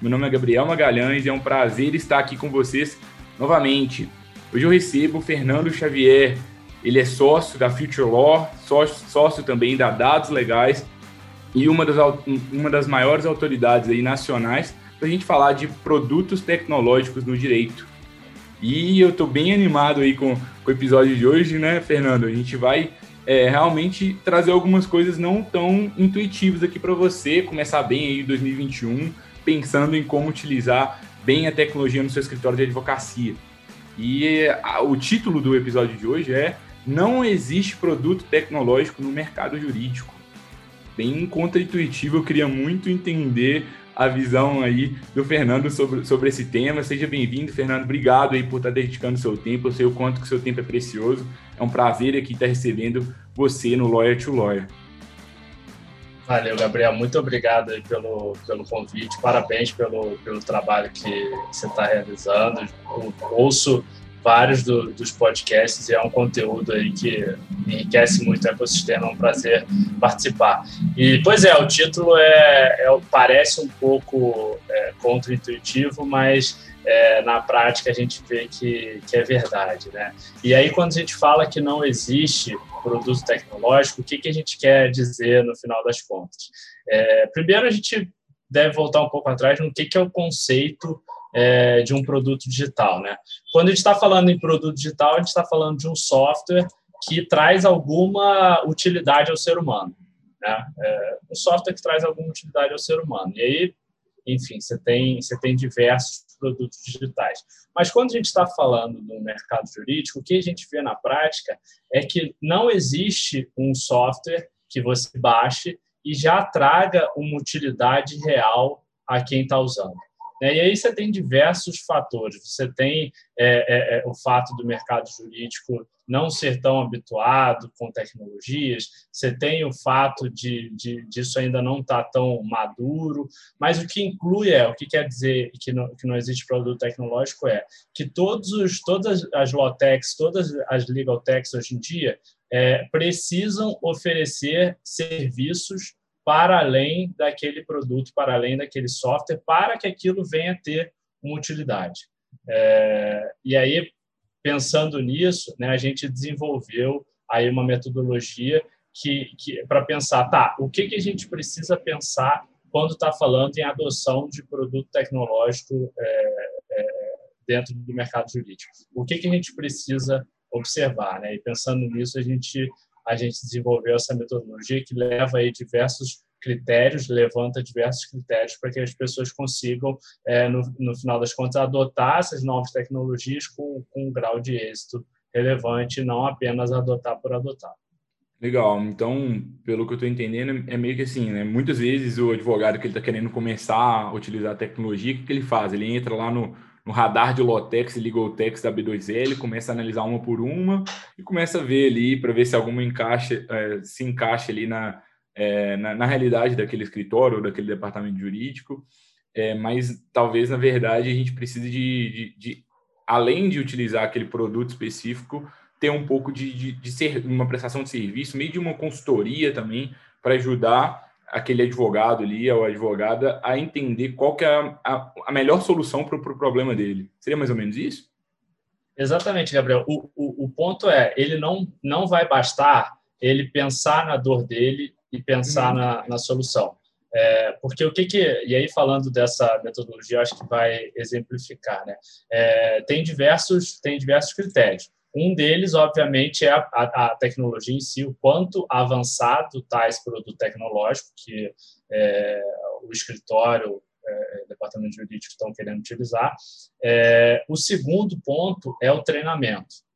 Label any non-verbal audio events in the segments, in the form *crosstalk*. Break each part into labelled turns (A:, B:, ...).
A: Meu nome é Gabriel Magalhães e é um prazer estar aqui com vocês novamente. Hoje eu recebo o Fernando Xavier. Ele é sócio da Future Law, sócio, sócio também da Dados Legais e uma das, uma das maiores autoridades aí nacionais para a gente falar de produtos tecnológicos no direito. E eu estou bem animado aí com, com o episódio de hoje, né, Fernando? A gente vai é, realmente trazer algumas coisas não tão intuitivas aqui para você começar bem aí 2021 pensando em como utilizar bem a tecnologia no seu escritório de advocacia. E a, o título do episódio de hoje é Não existe produto tecnológico no mercado jurídico. Bem contra-intuitivo, eu queria muito entender a visão aí do Fernando sobre, sobre esse tema. Seja bem-vindo, Fernando. Obrigado aí por estar dedicando seu tempo. Eu sei o quanto que seu tempo é precioso. É um prazer aqui estar recebendo você no Lawyer to Lawyer.
B: Valeu, Gabriel. Muito obrigado pelo, pelo convite. Parabéns pelo, pelo trabalho que você está realizando. Eu ouço vários do, dos podcasts e é um conteúdo aí que enriquece muito o ecossistema. É um prazer participar. E, pois é, o título é, é parece um pouco é, contra-intuitivo, mas é, na prática a gente vê que, que é verdade. Né? E aí, quando a gente fala que não existe produto tecnológico, o que, que a gente quer dizer no final das contas? É, primeiro, a gente deve voltar um pouco atrás no que, que é o conceito é, de um produto digital. Né? Quando a gente está falando em produto digital, a gente está falando de um software que traz alguma utilidade ao ser humano. Né? É, um software que traz alguma utilidade ao ser humano. E aí, enfim, você tem, você tem diversos produtos digitais. Mas quando a gente está falando do mercado jurídico, o que a gente vê na prática é que não existe um software que você baixe e já traga uma utilidade real a quem está usando. Né? E aí você tem diversos fatores. Você tem é, é, é, o fato do mercado jurídico não ser tão habituado com tecnologias, você tem o fato de, de disso ainda não estar tá tão maduro, mas o que inclui é, o que quer dizer que não, que não existe produto tecnológico é que todos os, todas as Lawtechs, todas as Legal Techs hoje em dia é, precisam oferecer serviços para além daquele produto, para além daquele software, para que aquilo venha a ter uma utilidade. É, e aí, pensando nisso, né, a gente desenvolveu aí uma metodologia que, que para pensar, tá, o que, que a gente precisa pensar quando está falando em adoção de produto tecnológico é, é, dentro do mercado jurídico? O que, que a gente precisa observar? Né? E pensando nisso, a gente a gente desenvolveu essa metodologia que leva aí diversos critérios, levanta diversos critérios para que as pessoas consigam, é, no, no final das contas, adotar essas novas tecnologias com, com um grau de êxito relevante, não apenas adotar por adotar.
A: Legal. Então, pelo que eu estou entendendo, é meio que assim, né? Muitas vezes o advogado que ele está querendo começar a utilizar a tecnologia, o que, que ele faz? Ele entra lá no, no radar de Lotex e Legaltex da B2L, começa a analisar uma por uma e começa a ver ali para ver se alguma encaixa, é, se encaixa ali na, é, na, na, realidade daquele escritório ou daquele departamento jurídico, é, mas talvez na verdade a gente precise de, de, de, além de utilizar aquele produto específico, ter um pouco de, de, de ser uma prestação de serviço, meio de uma consultoria também para ajudar aquele advogado ali, ou advogada, a entender qual que é a, a, a melhor solução para o pro problema dele. Seria mais ou menos isso?
B: Exatamente, Gabriel. O, o, o, ponto é, ele não, não vai bastar ele pensar na dor dele e pensar uhum. na, na solução. É, porque o que que e aí falando dessa metodologia acho que vai exemplificar né é, tem diversos tem diversos critérios um deles, obviamente, é a, a, a tecnologia em si, o quanto avançado está esse produto tecnológico que é, o escritório, é, departamento jurídico estão querendo utilizar. É, o segundo ponto é o treinamento.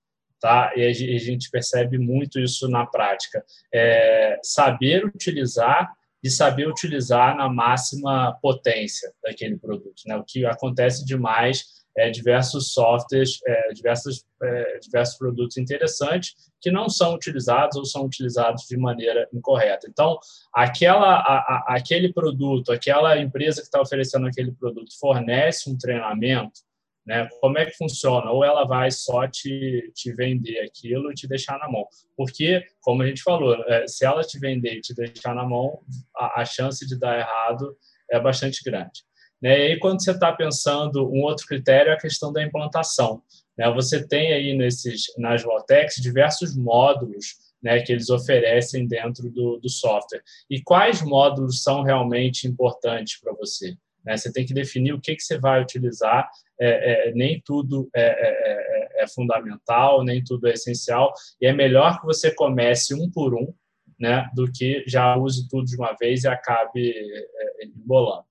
B: Tá? E a gente percebe muito isso na prática. É, saber utilizar e saber utilizar na máxima potência daquele produto. Né? O que acontece demais é, diversos softwares, é, diversos, é, diversos produtos interessantes que não são utilizados ou são utilizados de maneira incorreta. Então, aquela, a, a, aquele produto, aquela empresa que está oferecendo aquele produto fornece um treinamento, né? Como é que funciona? Ou ela vai só te, te vender aquilo e te deixar na mão. Porque, como a gente falou, é, se ela te vender e te deixar na mão, a, a chance de dar errado é bastante grande. Né? E aí, quando você está pensando, um outro critério é a questão da implantação. Né? Você tem aí nesses, nas Lotex diversos módulos né, que eles oferecem dentro do, do software. E quais módulos são realmente importantes para você? Né? Você tem que definir o que, que você vai utilizar. É, é, nem tudo é, é, é, é fundamental, nem tudo é essencial. E é melhor que você comece um por um, né, do que já use tudo de uma vez e acabe é, embolando.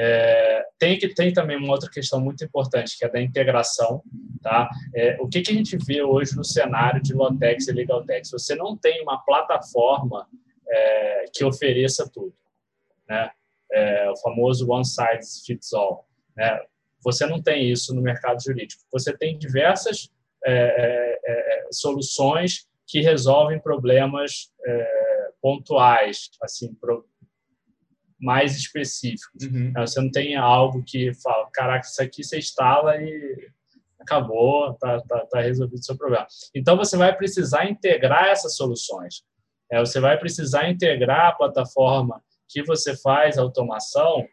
B: É, tem, que, tem também uma outra questão muito importante, que é da integração. Tá? É, o que, que a gente vê hoje no cenário de Lotex e Legaltex? Você não tem uma plataforma é, que ofereça tudo. Né? É, o famoso one size fits all. Né? Você não tem isso no mercado jurídico. Você tem diversas é, é, soluções que resolvem problemas pontuais, assim, mais específicos. Uhum. Né, você não tem algo que fala, caraca, isso aqui você instala e acabou, tá, tá, tá resolvido o seu problema. Então, você vai precisar integrar essas soluções. É, você vai precisar integrar a plataforma que você faz a automação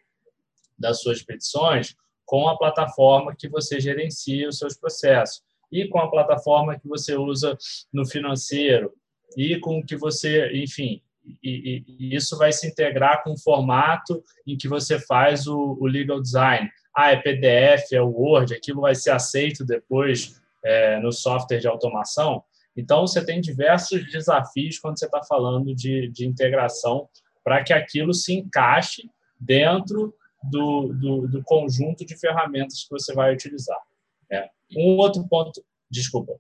B: das suas petições com a plataforma que você gerencia os seus processos e com a plataforma que você usa no financeiro e com o que você, enfim, e, e, isso vai se integrar com o formato em que você faz o, o legal design. Ah, é PDF, é Word, aquilo vai ser aceito depois é, no software de automação. Então, você tem diversos desafios quando você está falando de, de integração para que aquilo se encaixe dentro do, do, do, conjunto de ferramentas que você vai utilizar. É. Um outro ponto, desculpa.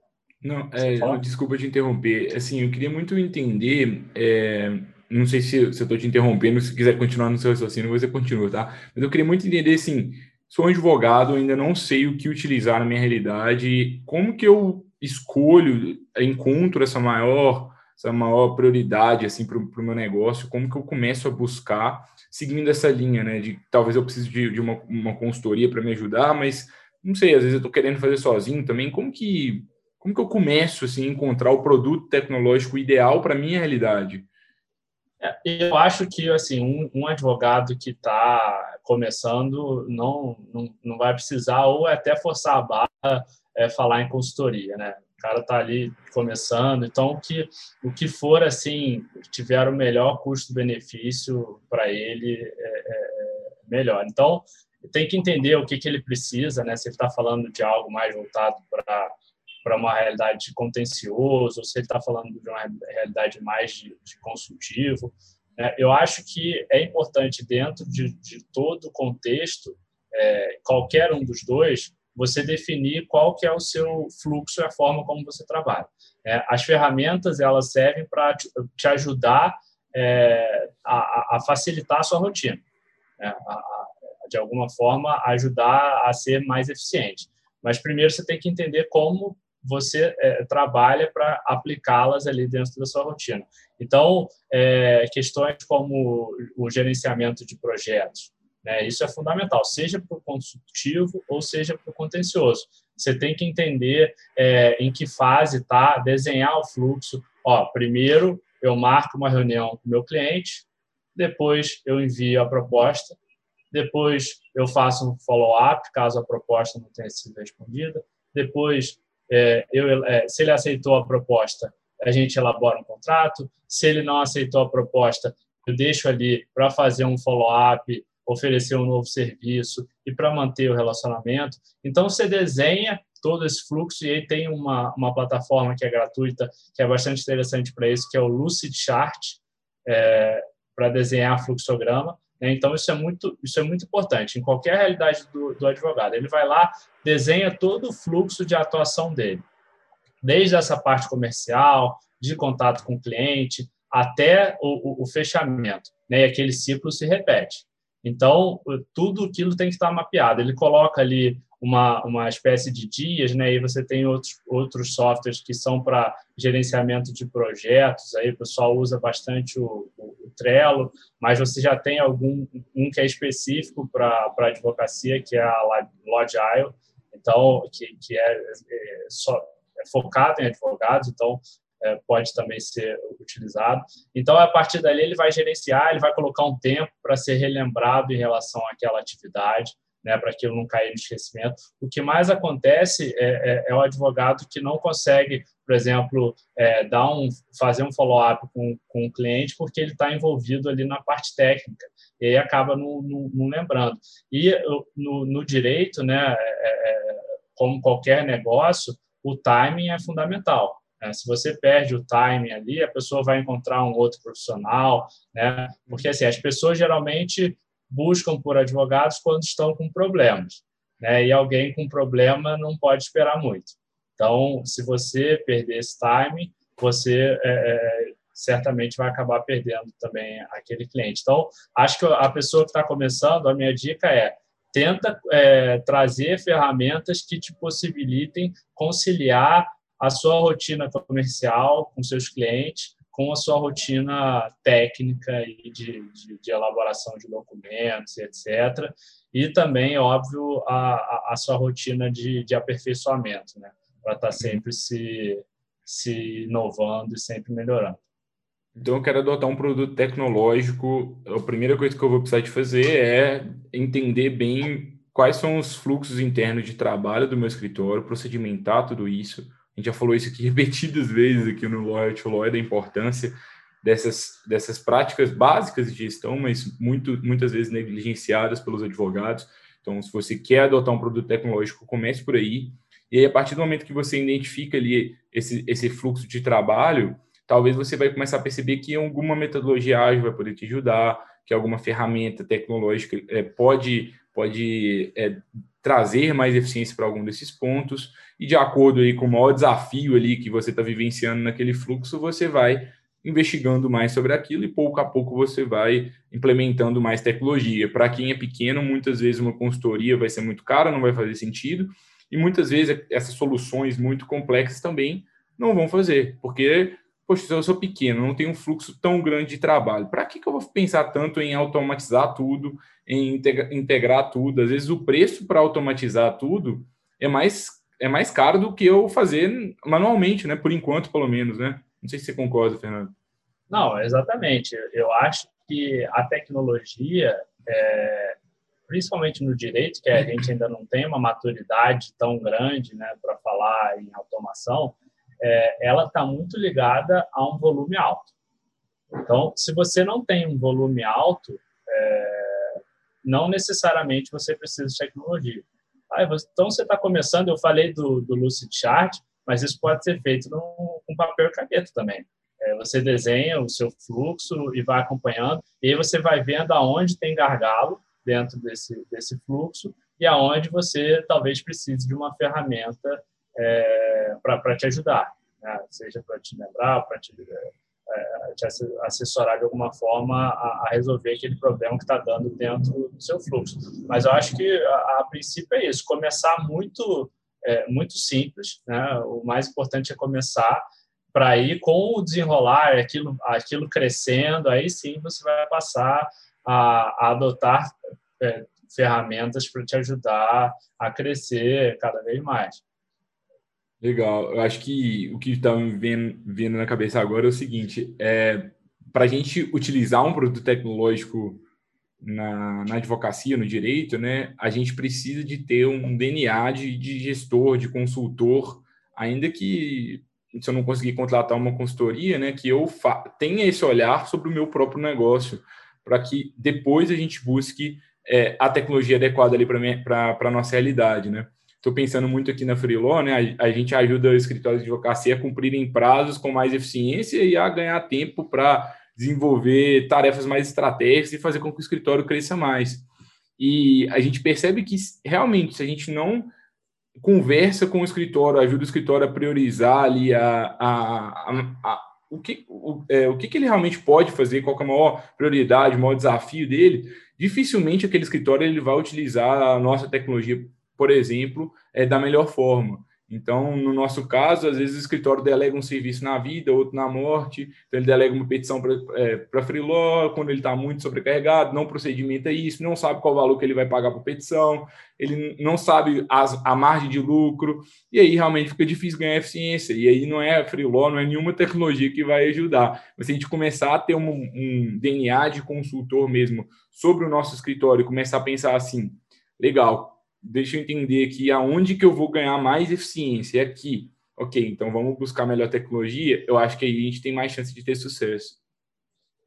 A: Não, é, desculpa te interromper. Assim, eu queria muito entender. É, não sei se, se eu estou te interrompendo, se quiser continuar no seu raciocínio, você continua, tá? Mas eu queria muito entender, assim, sou um advogado, ainda não sei o que utilizar na minha realidade, como que eu escolho, encontro essa maior, essa maior prioridade, assim, para o meu negócio, como que eu começo a buscar, seguindo essa linha, né, de talvez eu precise de, de uma, uma consultoria para me ajudar, mas não sei, às vezes eu estou querendo fazer sozinho também, como que como que eu começo assim, a encontrar o produto tecnológico ideal para a minha realidade?
B: É, eu acho que assim um, um advogado que está começando não, não, não vai precisar ou até forçar a barra é, falar em consultoria, né? O cara está ali começando, então o que, o que for assim tiver o melhor custo-benefício para ele é, é, é, melhor. Então tem que entender o que, que ele precisa, né? Se ele está falando de algo mais voltado para para uma realidade de contencioso, ou se ele está falando de uma realidade mais de, de consultivo. Né? Eu acho que é importante, dentro de, de todo o contexto, é, qualquer um dos dois, você definir qual que é o seu fluxo e a forma como você trabalha. É, as ferramentas elas servem para te, ajudar é, a, a, facilitar a sua rotina, né? a, a, de alguma forma ajudar a ser mais eficiente. Mas primeiro você tem que entender como você é, trabalha para aplicá-las ali dentro da sua rotina. Então, é, questões como o gerenciamento de projetos, né, isso é fundamental, seja para o consultivo ou seja para o contencioso. Você tem que entender é, em que fase está, desenhar o fluxo. Ó, primeiro, eu marco uma reunião com o meu cliente, depois eu envio a proposta, depois eu faço um follow-up, caso a proposta não tenha sido respondida, depois é, eu, é, se ele aceitou a proposta, a gente elabora um contrato. Se ele não aceitou a proposta, eu deixo ali para fazer um follow-up, oferecer um novo serviço e para manter o relacionamento. Então, você desenha todo esse fluxo e aí tem uma, uma plataforma que é gratuita, que é bastante interessante para isso, que é o Lucid Chart, é, para desenhar fluxograma. Né? Então, isso é muito, isso é muito importante em qualquer realidade do, do advogado. Ele vai lá, desenha todo o fluxo de atuação dele, desde essa parte comercial, de contato com o cliente, até o, o, o fechamento. Né? E aquele ciclo se repete. Então, tudo aquilo tem que estar mapeado. Ele coloca ali uma, uma espécie de dias, né? E você tem outros, outros softwares que são para gerenciamento de projetos, aí o pessoal usa bastante o, o, o, Trello, mas você já tem algum um que é específico para advocacia, que é a Logile, então, que, que é, é, só, é focado em advogados, então é, pode também ser utilizado. Então, a partir dali, ele vai gerenciar, ele vai colocar um tempo para ser relembrado em relação àquela atividade, né, para aquilo não cair no esquecimento. O que mais acontece é, é, é o advogado que não consegue, por exemplo, é, dar um, fazer um follow-up com, com o cliente porque ele está envolvido ali na parte técnica e aí acaba não, não, não lembrando. E no, no direito, né, é, é, como qualquer negócio, o timing é fundamental. Né? Se você perde o timing ali, a pessoa vai encontrar um outro profissional, né? Porque assim, as pessoas geralmente buscam por advogados quando estão com problemas, né? E alguém com problema não pode esperar muito. Então, se você perder esse time, você é, é, certamente vai acabar perdendo também aquele cliente. Então, acho que a pessoa que está começando, a minha dica é tenta é, trazer ferramentas que te possibilitem conciliar a sua rotina comercial com seus clientes com a sua rotina técnica e de, de, de elaboração de documentos, etc. E também, óbvio, a, a sua rotina de, de aperfeiçoamento, né? Para estar tá sempre se, se inovando e sempre melhorando.
A: Então, eu quero adotar um produto tecnológico. A primeira coisa que eu vou precisar de fazer é entender bem quais são os fluxos internos de trabalho do meu escritório, procedimentar tudo isso, a gente já falou isso aqui *laughs* repetidas vezes aqui no Lawyer to da importância dessas, dessas práticas básicas de gestão, mas muito, muitas vezes negligenciadas pelos advogados. Então, se você quer adotar um produto tecnológico, comece por aí. E aí, a partir do momento que você identifica ali esse, esse fluxo de trabalho, talvez você vai começar a perceber que alguma metodologia ágil vai poder te ajudar, que alguma ferramenta tecnológica é, pode, pode é, trazer mais eficiência para algum desses pontos e de acordo aí com o maior desafio ali que você está vivenciando naquele fluxo, você vai investigando mais sobre aquilo e pouco a pouco você vai implementando mais tecnologia. Para quem é pequeno, muitas vezes uma consultoria vai ser muito cara, não vai fazer sentido, e muitas vezes essas soluções muito complexas também não vão fazer, porque, poxa, eu sou pequeno, não tenho um fluxo tão grande de trabalho, para que, que eu vou pensar tanto em automatizar tudo, em integrar tudo? Às vezes o preço para automatizar tudo é mais é mais caro do que eu fazer manualmente, né? Por enquanto, pelo menos, né? Não sei se você concorda, Fernando.
B: Não, exatamente. Eu acho que a tecnologia, é, principalmente no direito, que a gente ainda não tem uma maturidade tão grande, né, para falar em automação, é, ela está muito ligada a um volume alto. Então, se você não tem um volume alto, é, não necessariamente você precisa de tecnologia. Ah, então você está começando, eu falei do, do Lucid Chart, mas isso pode ser feito com papel e caneta também. É, você desenha o seu fluxo e vai acompanhando, e aí você vai vendo aonde tem gargalo dentro desse, desse fluxo e aonde você talvez precise de uma ferramenta é, para te ajudar, né? seja para te lembrar, para te é, te assessorar de alguma forma a, a resolver aquele problema que está dando dentro do seu fluxo. Mas eu acho que a, a princípio é isso, começar muito é, muito simples, né? O mais importante é começar para ir com o desenrolar, aquilo, aquilo crescendo, aí sim você vai passar a, a adotar é, ferramentas para te ajudar a crescer cada vez mais.
A: Legal. Eu acho que o que está me vendo, vendo na cabeça agora é o seguinte: é, para a gente utilizar um produto tecnológico na, na, advocacia, no direito, né, a gente precisa de ter um DNA de, de gestor, de consultor, ainda que se eu não conseguir contratar uma consultoria, né, que eu tenha esse olhar sobre o meu próprio negócio, para que depois a gente busque é, a tecnologia adequada ali para a nossa realidade, né? Estou pensando muito aqui na Freeló, né? A, a, gente ajuda o escritório de advocacia a cumprirem prazos com mais eficiência e a ganhar tempo para desenvolver tarefas mais estratégicas e fazer com que o escritório cresça mais. E a gente percebe que realmente, se a gente não conversa com o escritório, ajuda o escritório a priorizar ali a, a, a, a o, que, o, é, o que, que ele realmente pode fazer, qual é a maior prioridade, o maior desafio dele, dificilmente aquele escritório ele vai utilizar a nossa tecnologia por exemplo, é, da melhor forma. Então, no nosso caso, às vezes o escritório delega um serviço na vida, outro na morte, então ele delega uma petição para é, freeló, quando ele está muito sobrecarregado, não procedimenta isso, não sabe qual valor que ele vai pagar por petição, ele não sabe as, a margem de lucro, e aí realmente fica difícil ganhar eficiência, e aí não é freeló, não é nenhuma tecnologia que vai ajudar. Mas se a gente começar a ter um, um DNA de consultor mesmo sobre o nosso escritório começar a pensar assim, legal, deixa eu entender aqui aonde que eu vou ganhar mais eficiência. É aqui. Ok, então vamos buscar melhor tecnologia. Eu acho que aí a gente tem mais chance de ter sucesso.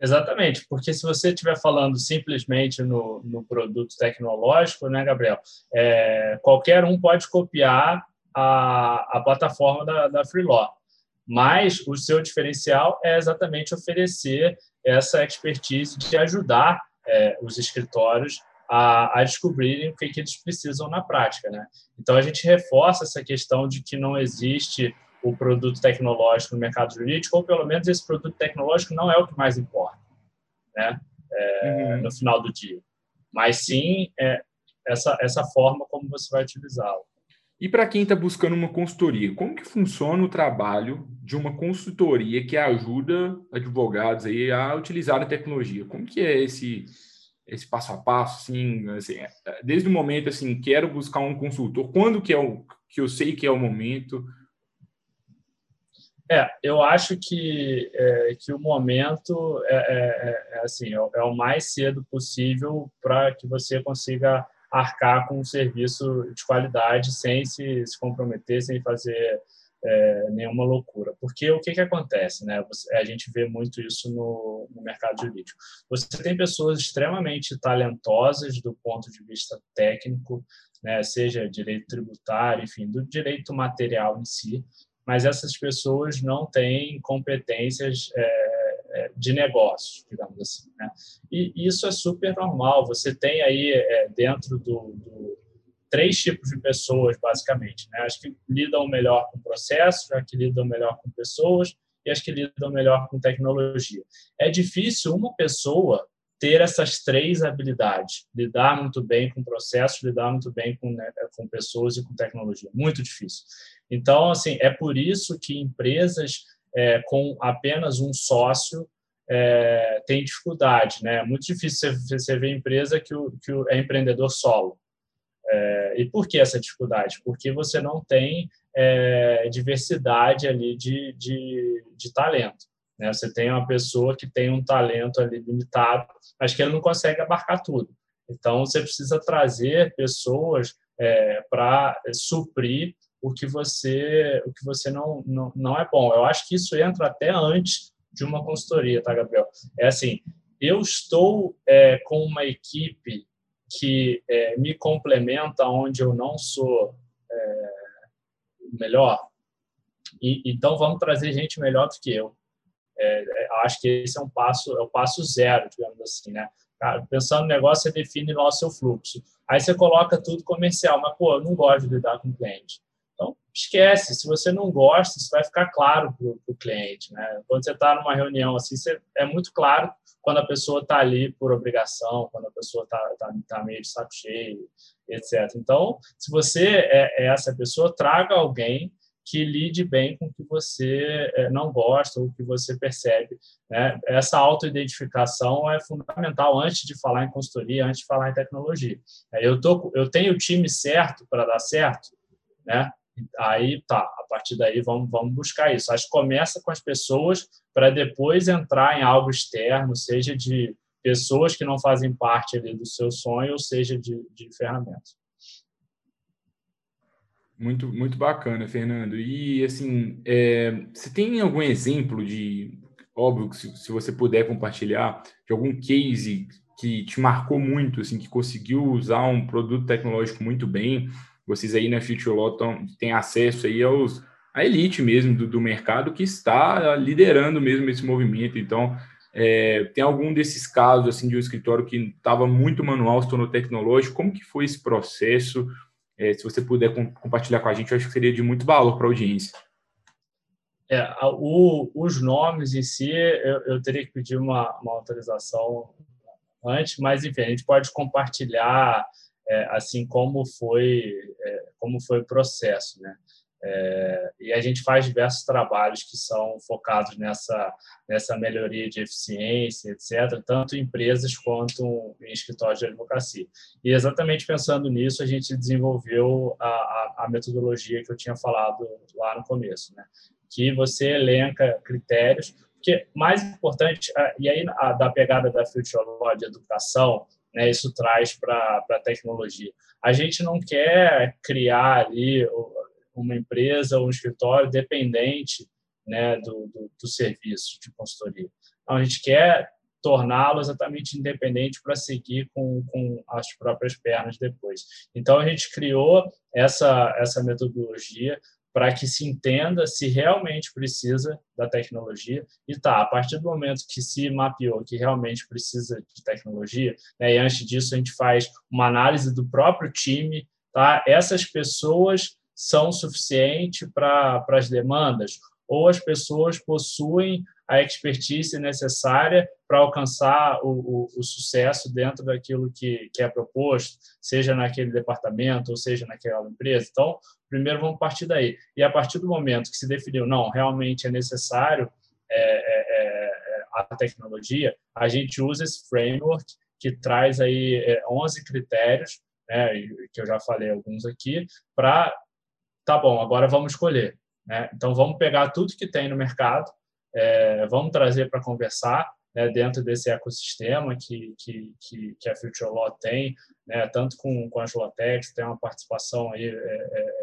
B: Exatamente, porque se você estiver falando simplesmente no, no produto tecnológico, né, Gabriel? É, qualquer um pode copiar a, a plataforma da, da Freelaw, mas o seu diferencial é exatamente oferecer essa expertise de ajudar é, os escritórios a, a descobrirem o que, que eles precisam na prática. Né? Então, a gente reforça essa questão de que não existe o produto tecnológico no mercado jurídico, ou pelo menos esse produto tecnológico não é o que mais importa né? É, uhum. no final do dia. Mas sim é, essa, essa forma como você vai utilizá-lo.
A: E para quem está buscando uma consultoria, como que funciona o trabalho de uma consultoria que ajuda advogados aí a utilizar a tecnologia? Como que é esse, esse passo a passo, assim, assim, é, desde o momento, assim, quero buscar um consultor, quando que é o que eu sei que é o momento?
B: É, eu acho que, é, que o momento é, é, é, é assim, é, é, o mais cedo possível para que você consiga arcar com um serviço de qualidade sem se, se comprometer, sem fazer é, nenhuma loucura. Porque o que, que acontece? Né? a gente vê muito isso no, no, mercado jurídico. Você tem pessoas extremamente talentosas do ponto de vista técnico, né? seja direito tributário, enfim, do direito material em si, mas essas pessoas não têm competências é, é de negócio, digamos assim. Né? E isso é super normal. Você tem aí é, dentro do, do três tipos de pessoas, basicamente. Né? As que lidam melhor com processos, as que lidam melhor com pessoas e as que lidam melhor com tecnologia. É difícil uma pessoa ter essas três habilidades, lidar muito bem com processos, lidar muito bem com, né, com pessoas e com tecnologia. Muito difícil. Então, assim, é por isso que empresas é, com apenas um sócio é, têm dificuldade, né? É muito difícil você ver empresa que, o, que o, é empreendedor solo. É, e por que essa dificuldade? Porque você não tem é, diversidade ali de, de, de talento. Né? Você tem uma pessoa que tem um talento ali limitado, mas que ele não consegue abarcar tudo. Então, você precisa trazer pessoas é, para suprir o que você o que você não, não, não é bom. Eu acho que isso entra até antes de uma consultoria, tá, Gabriel? É assim, eu estou é, com uma equipe que é, me complementa onde eu não sou é, melhor. E, então vamos trazer gente melhor do que eu. É, é, acho que esse é um passo, é o passo zero, digamos assim, né? Pensando no negócio, você define lá o seu fluxo. Aí você coloca tudo comercial, mas pô, eu não gosto de lidar com cliente. Então, esquece. Se você não gosta, isso vai ficar claro para o cliente. Né? Quando você está numa reunião assim, você, é muito claro quando a pessoa está ali por obrigação, quando a pessoa está tá, tá meio de saco cheio, etc. Então, se você é, é essa pessoa, traga alguém que lide bem com o que você é, não gosta ou que você percebe. Né? Essa autoidentificação é fundamental antes de falar em consultoria, antes de falar em tecnologia. Eu, tô, eu tenho o time certo para dar certo, né? Aí tá, a partir daí vamos, vamos buscar isso. Acho que começa com as pessoas para depois entrar em algo externo, seja de pessoas que não fazem parte do seu sonho, ou seja de, de ferramentas.
A: Muito, muito bacana, Fernando. E assim, é, você tem algum exemplo de, óbvio, se, se você puder compartilhar, de algum case que te marcou muito, assim, que conseguiu usar um produto tecnológico muito bem, vocês aí na Future Law têm acesso aí aos a elite mesmo do, do mercado que está liderando mesmo esse movimento. Então, é, tem algum desses casos assim de um escritório que estava muito manual, se tornou tecnológico? Como que foi esse processo? É, se você puder com, compartilhar com a gente, eu acho que seria de muito valor para a audiência.
B: É, o, os nomes em si, eu, eu teria que pedir uma, uma autorização antes, mas enfim, a gente pode compartilhar é, assim como foi é, como foi o processo, né? É, e a gente faz diversos trabalhos que são focados nessa, nessa melhoria de eficiência, etc., tanto em empresas quanto em escritórios de advocacia. E exatamente pensando nisso, a gente desenvolveu a, a, a metodologia que eu tinha falado lá no começo, né? que você elenca critérios, porque mais importante, e aí da pegada da Future Law de educação, né, isso traz para a tecnologia. A gente não quer criar ali uma empresa ou um escritório dependente né, do, do, do serviço de consultoria. A gente quer torná-lo exatamente independente para seguir com, com as próprias pernas depois. Então, a gente criou essa, essa metodologia para que se entenda se realmente precisa da tecnologia. E tá, a partir do momento que se mapeou que realmente precisa de tecnologia, né, e antes disso a gente faz uma análise do próprio time, tá? Essas pessoas são suficientes para as demandas, ou as pessoas possuem a expertise necessária para alcançar o, o, o, sucesso dentro daquilo que, que é proposto, seja naquele departamento ou seja naquela empresa. Então, primeiro vamos partir daí. E a partir do momento que se definiu, não, realmente é necessário é, é, é, a tecnologia, a gente usa esse framework que traz aí 11 é, critérios, né, que eu já falei alguns aqui, para tá bom, agora vamos escolher. Né? Então, vamos pegar tudo que tem no mercado, é, vamos trazer para conversar né, dentro desse ecossistema que, que, que, que a Future Law tem, né, tanto com, com as Lotex, tem uma participação aí, é, é,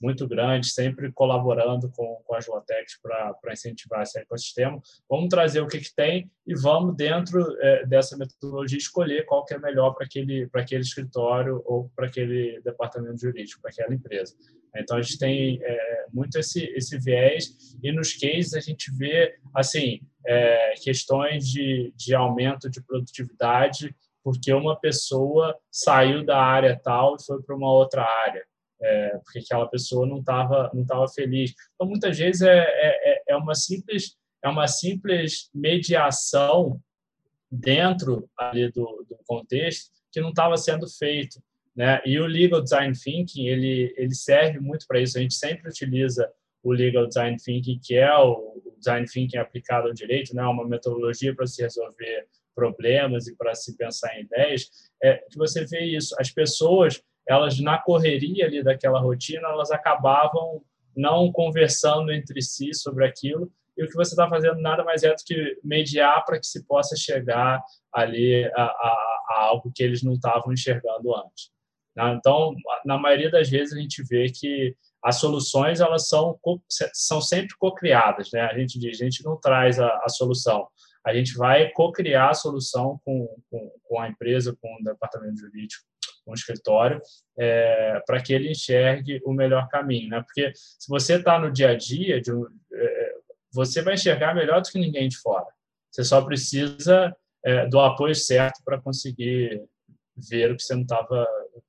B: muito grande, sempre colaborando com, com as Lotex para incentivar esse ecossistema. Vamos trazer o que, que tem e vamos, dentro é, dessa metodologia, escolher qual que é melhor para aquele, aquele escritório ou para aquele departamento jurídico, para aquela empresa. Então, a gente tem é, muito esse, esse viés e nos cases a gente vê, assim, é, questões de, de aumento de produtividade porque uma pessoa saiu da área tal e foi para uma outra área é, porque aquela pessoa não estava não tava feliz. Então, muitas vezes é, é, é, é uma simples é uma simples mediação dentro ali do, do contexto que não estava sendo feito, né? E o legal design thinking ele ele serve muito para isso. A gente sempre utiliza o legal design thinking, que é o design thinking aplicado ao direito, né? Uma metodologia para se resolver problemas e para se pensar em ideias. É que você vê isso. As pessoas elas na correria ali daquela rotina, elas acabavam não conversando entre si sobre aquilo, e o que você está fazendo nada mais é do que mediar para que se possa chegar ali a, a, a algo que eles não estavam enxergando antes. Né? Então, na maioria das vezes, a gente vê que as soluções elas são, são sempre co-criadas. Né? A gente diz, a gente não traz a, a solução, a gente vai co-criar a solução com, com, com a empresa, com o departamento jurídico, um escritório, é, para que ele enxergue o melhor caminho. Né? Porque se você está no dia a dia, de, é, você vai enxergar melhor do que ninguém de fora. Você só precisa é, do apoio certo para conseguir ver o que você não estava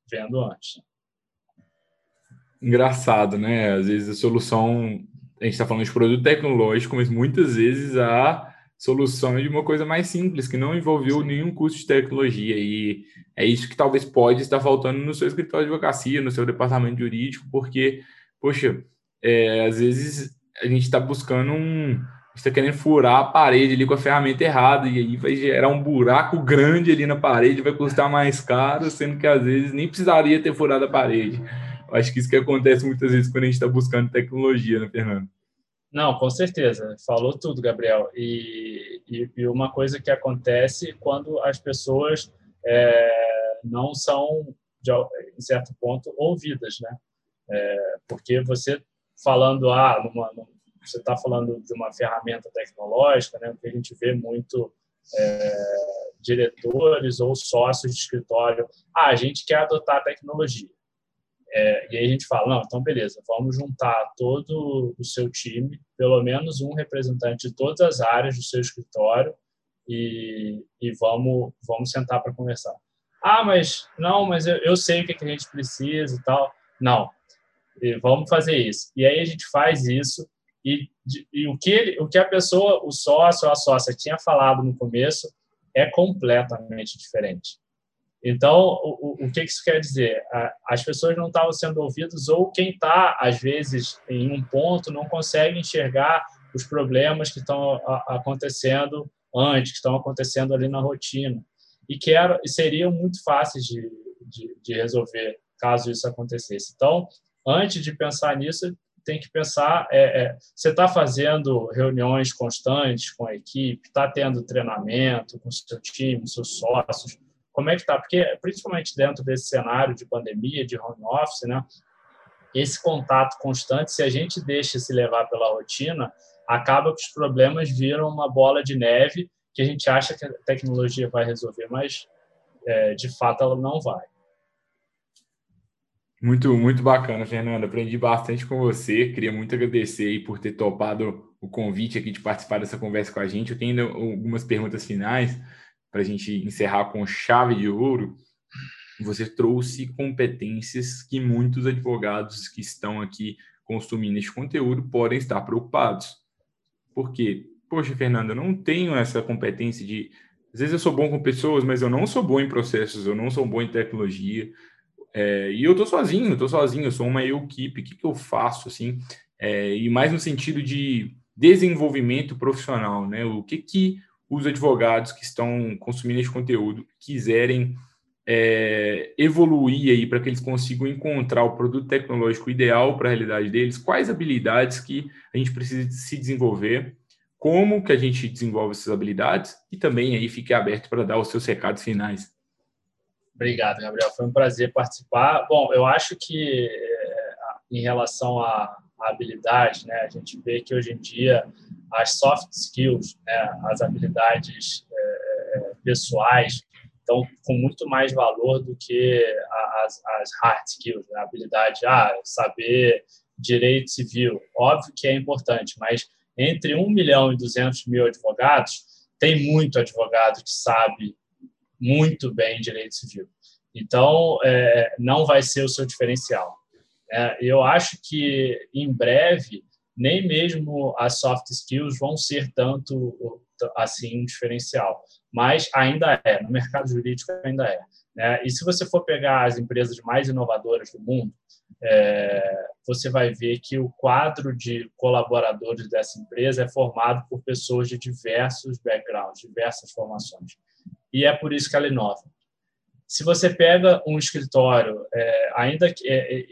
B: vendo antes.
A: Engraçado, né? Às vezes a solução, a gente está falando de produto tecnológico, mas muitas vezes a solução de uma coisa mais simples, que não envolveu nenhum custo de tecnologia. E é isso que talvez pode estar faltando no seu escritório de advocacia, no seu departamento jurídico, porque, poxa, é, às vezes a gente está buscando um. está querendo furar a parede ali com a ferramenta errada, e aí vai gerar um buraco grande ali na parede, vai custar mais caro, sendo que às vezes nem precisaria ter furado a parede. Eu acho que isso que acontece muitas vezes quando a gente está buscando tecnologia, né, Fernando?
B: Não, com certeza. Falou tudo, Gabriel. E, e, e uma coisa que acontece quando as pessoas é, não são, de, em certo ponto, ouvidas, né? É, porque você falando, ah, numa, numa, você está falando de uma ferramenta tecnológica, né? Porque a gente vê muito é, diretores ou sócios de escritório, ah, a gente quer adotar a tecnologia. É, e aí a gente fala, não, então beleza, vamos juntar todo o seu time, pelo menos um representante de todas as áreas do seu escritório e, e vamos, vamos sentar para conversar. Ah, mas não, mas eu, eu sei o que, que a gente precisa e tal. Não, e vamos fazer isso. E aí a gente faz isso e, e o, que ele, o que a pessoa, o sócio ou a sócia tinha falado no começo é completamente diferente. Então, o, o, que isso quer dizer? As pessoas não estavam sendo ouvidas, ou quem está, às vezes, em um ponto, não consegue enxergar os problemas que estão acontecendo antes, que estão acontecendo ali na rotina, e que era, seriam muito fáceis de, de, de resolver caso isso acontecesse. Então, antes de pensar nisso, tem que pensar, é, é, você está fazendo reuniões constantes com a equipe, está tendo treinamento com seu time, seus sócios, como é que está? Porque, principalmente dentro desse cenário de pandemia, de home office, né, esse contato constante, se a gente deixa se levar pela rotina, acaba que os problemas viram uma bola de neve que a gente acha que a tecnologia vai resolver, mas, é, de fato, ela não vai.
A: Muito, muito bacana, Fernando. Aprendi bastante com você. Queria muito agradecer por ter topado o convite aqui de participar dessa conversa com a gente. Eu tenho algumas perguntas finais para a gente encerrar com chave de ouro. Você trouxe competências que muitos advogados que estão aqui consumindo este conteúdo podem estar preocupados. Por quê? Poxa, Fernando, eu não tenho essa competência de. Às vezes eu sou bom com pessoas, mas eu não sou bom em processos, eu não sou bom em tecnologia, é, e eu tô sozinho, tô sozinho, eu sou uma equipe, o que, que eu faço, assim? É, e mais no sentido de desenvolvimento profissional, né? O que que os advogados que estão consumindo esse conteúdo quiserem é, evoluir aí para que eles consigam encontrar o produto tecnológico ideal para a realidade deles, quais habilidades que a gente precisa se desenvolver, como que a gente desenvolve essas habilidades e também aí fique aberto para dar os seus recados finais.
B: Obrigado, Gabriel. Foi um prazer participar. Bom, eu acho que eh, em relação habilidade, né, a gente vê que hoje em dia as soft skills, né, as habilidades é, pessoais, estão com muito mais valor do que as, as hard skills, né, a habilidade, ah, saber direito civil. Óbvio que é importante, mas entre 1 milhão e 200 mil advogados, tem muito advogado que sabe muito bem direito civil. Então, é, não vai ser o seu diferencial. É, eu acho que, em breve, nem mesmo as soft skills vão ser tanto assim diferencial, mas ainda é, no mercado jurídico ainda é. Né? E se você for pegar as empresas mais inovadoras do mundo, é, você vai ver que o quadro de colaboradores dessa empresa é formado por pessoas de diversos backgrounds, diversas formações e é por isso que ela inova. Se você pega um escritório, é, ainda que. É, é,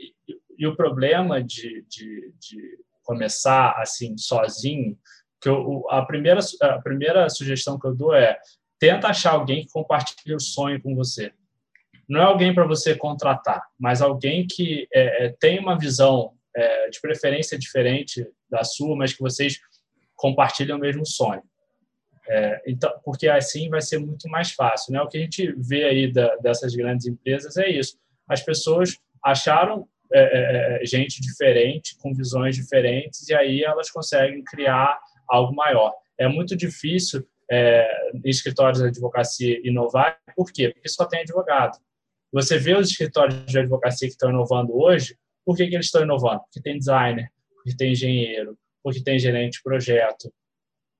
B: e o problema de, de, de, começar assim, sozinho, que eu, a, primeira, a primeira sugestão que eu dou é tenta achar alguém que compartilhe o sonho com você. Não é alguém para você contratar, mas alguém que é, é, tem uma visão é, de preferência diferente da sua, mas que vocês compartilham o mesmo sonho. É, então, porque assim vai ser muito mais fácil. Né? O que a gente vê aí da, dessas grandes empresas é isso. As pessoas acharam é, é, é, gente diferente, com visões diferentes, e aí elas conseguem criar algo maior. É muito difícil é, escritórios de advocacia inovar, por quê? Porque só tem advogado. Você vê os escritórios de advocacia que estão inovando hoje, por que, que eles estão inovando? Porque tem designer, porque tem engenheiro, porque tem gerente de projeto,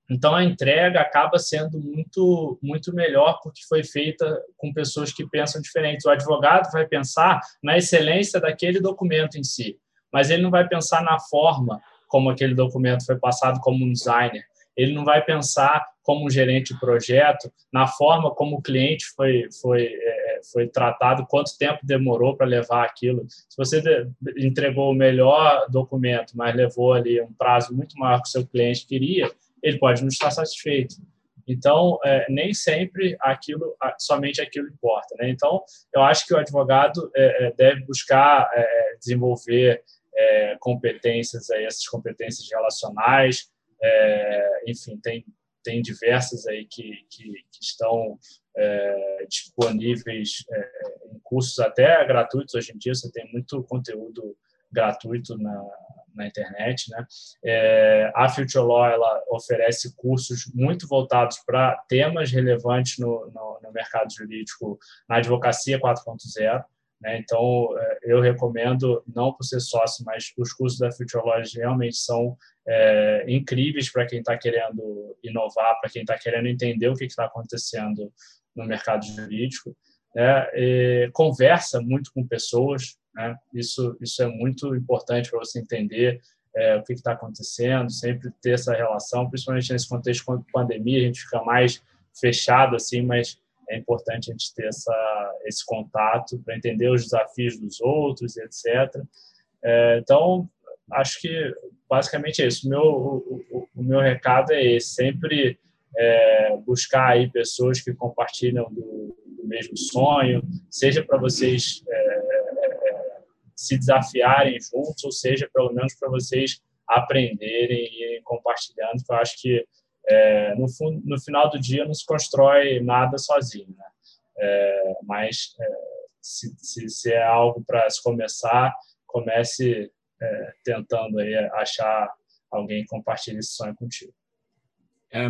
B: então a entrega acaba sendo muito muito melhor porque foi feita com pessoas que pensam diferentes. O advogado vai pensar na excelência daquele documento em si, mas ele não vai pensar na forma como aquele documento foi passado como um designer. Ele não vai pensar como um gerente de projeto na forma como o cliente foi foi é, foi tratado, quanto tempo demorou para levar aquilo. Se você entregou o melhor documento, mas levou ali um prazo muito maior que o seu cliente queria, ele pode não estar satisfeito. Então, é, nem sempre aquilo, somente aquilo importa. Né? Então, eu acho que o advogado é, é deve buscar é, é, desenvolver é, competências, aí, essas competências relacionais, enfim, tem, tem diversas aí que, que, que estão disponíveis em cursos até gratuitos hoje em dia, você tem muito conteúdo gratuito na, na internet. Né? É, a Future Law ela oferece cursos muito voltados para temas relevantes no, no, no, mercado jurídico, na advocacia 4.0. Né? Então, é, eu recomendo, não por ser sócio, mas os cursos da Future realmente são é, incríveis para quem está querendo inovar, para quem está querendo entender o que está acontecendo no mercado jurídico. né, conversa muito com pessoas, né? Isso, isso é muito importante para você entender é, o que está acontecendo, sempre ter essa relação, principalmente nesse contexto de pandemia, a gente fica mais fechado assim, mas é importante a gente ter essa, esse contato para entender os desafios dos outros, etc. É, então, acho que basicamente é isso. O meu, o, o meu recado é esse, sempre é, buscar aí pessoas que compartilham do, do mesmo sonho, seja para vocês é, se desafiarem juntos, ou seja, pelo menos para vocês aprenderem e irem compartilhando, que eu acho que é, no, no, final do dia não se constrói nada sozinho, né? É, mas é, se, se, se, é algo para se começar, comece é, tentando aí achar alguém que compartilhe esse sonho contigo.
A: É,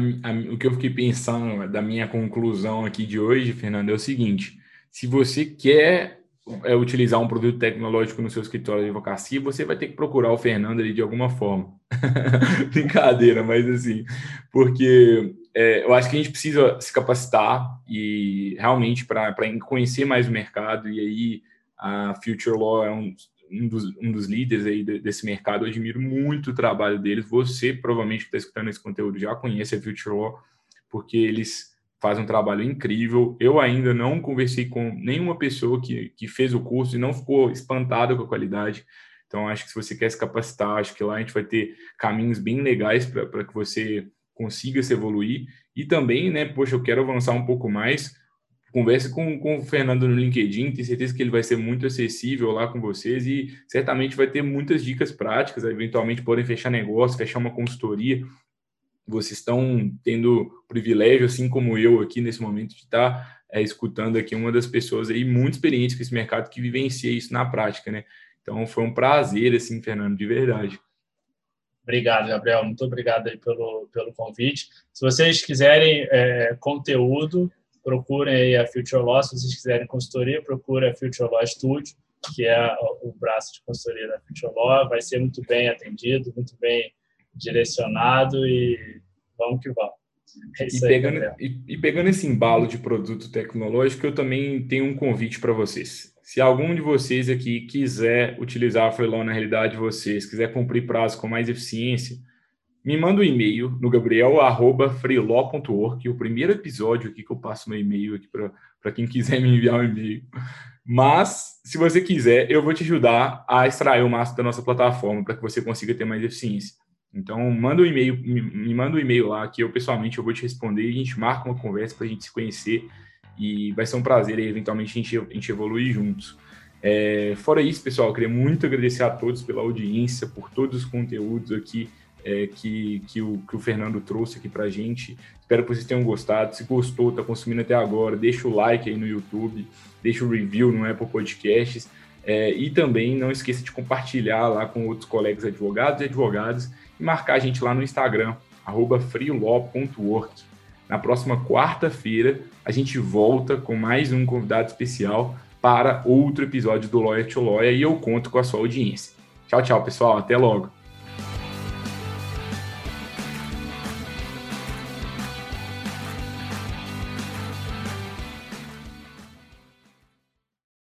A: o que eu fiquei pensando da minha conclusão aqui de hoje, Fernando, é o seguinte: se você quer é, utilizar um produto tecnológico no seu escritório de advocacia, você vai ter que procurar o Fernando ali de alguma forma. *laughs* Brincadeira, mas assim, porque é, eu acho que a gente precisa se capacitar e realmente para conhecer mais o mercado, e aí a Future Law é um, um, dos, um dos líderes aí desse mercado, eu admiro muito o trabalho deles. Você, provavelmente, que está escutando esse conteúdo, já conhece a Future Law, porque eles faz um trabalho incrível. Eu ainda não conversei com nenhuma pessoa que, que fez o curso e não ficou espantada com a qualidade. Então, acho que se você quer se capacitar, acho que lá a gente vai ter caminhos bem legais para que você consiga se evoluir. E também, né, poxa, eu quero avançar um pouco mais. Converse com, com o Fernando no LinkedIn, tenho certeza que ele vai ser muito acessível lá com vocês e certamente vai ter muitas dicas práticas. Eventualmente podem fechar negócio, fechar uma consultoria vocês estão tendo privilégio, assim como eu aqui nesse momento, de estar é, escutando aqui uma das pessoas aí muito experientes com esse mercado que vivencia isso na prática, né? Então foi um prazer, assim, Fernando, de verdade.
B: Obrigado, Gabriel. Muito obrigado aí pelo, pelo convite. Se vocês quiserem é, conteúdo, procurem aí a Future Law. Se vocês quiserem consultoria, procure a Future Law Studio, que é o braço de consultoria da Future Law. Vai ser muito bem atendido, muito bem direcionado e vamos que vamos.
A: É e, pegando, e, e, pegando esse embalo de produto tecnológico, eu também tenho um convite para vocês. Se algum de vocês aqui quiser utilizar a Freelon na realidade de vocês, quiser cumprir prazo com mais eficiência, me manda um e-mail no gabriel.freeló.org, o primeiro episódio aqui que eu passo meu e-mail aqui para quem quiser *laughs* me enviar um e-mail. Mas, se você quiser, eu vou te ajudar a extrair o máximo da nossa plataforma para que você consiga ter mais eficiência. Então, manda um e-mail, me, manda um e-mail lá que eu pessoalmente eu vou te responder e a gente marca uma conversa para a gente se conhecer e vai ser um prazer aí, eventualmente a gente, a gente evoluir juntos. É, fora isso, pessoal, eu queria muito agradecer a todos pela audiência, por todos os conteúdos aqui é, que, que, o, que o Fernando trouxe aqui para a gente. Espero que vocês tenham gostado. Se gostou, está consumindo até agora, deixa o like aí no YouTube, deixa o review no Apple Podcasts. É, e também não esqueça de compartilhar lá com outros colegas advogados e advogadas e marcar a gente lá no Instagram, freelaw.work. Na próxima quarta-feira, a gente volta com mais um convidado especial para outro episódio do Lawyer to Lawyer e eu conto com a sua audiência. Tchau, tchau, pessoal. Até logo.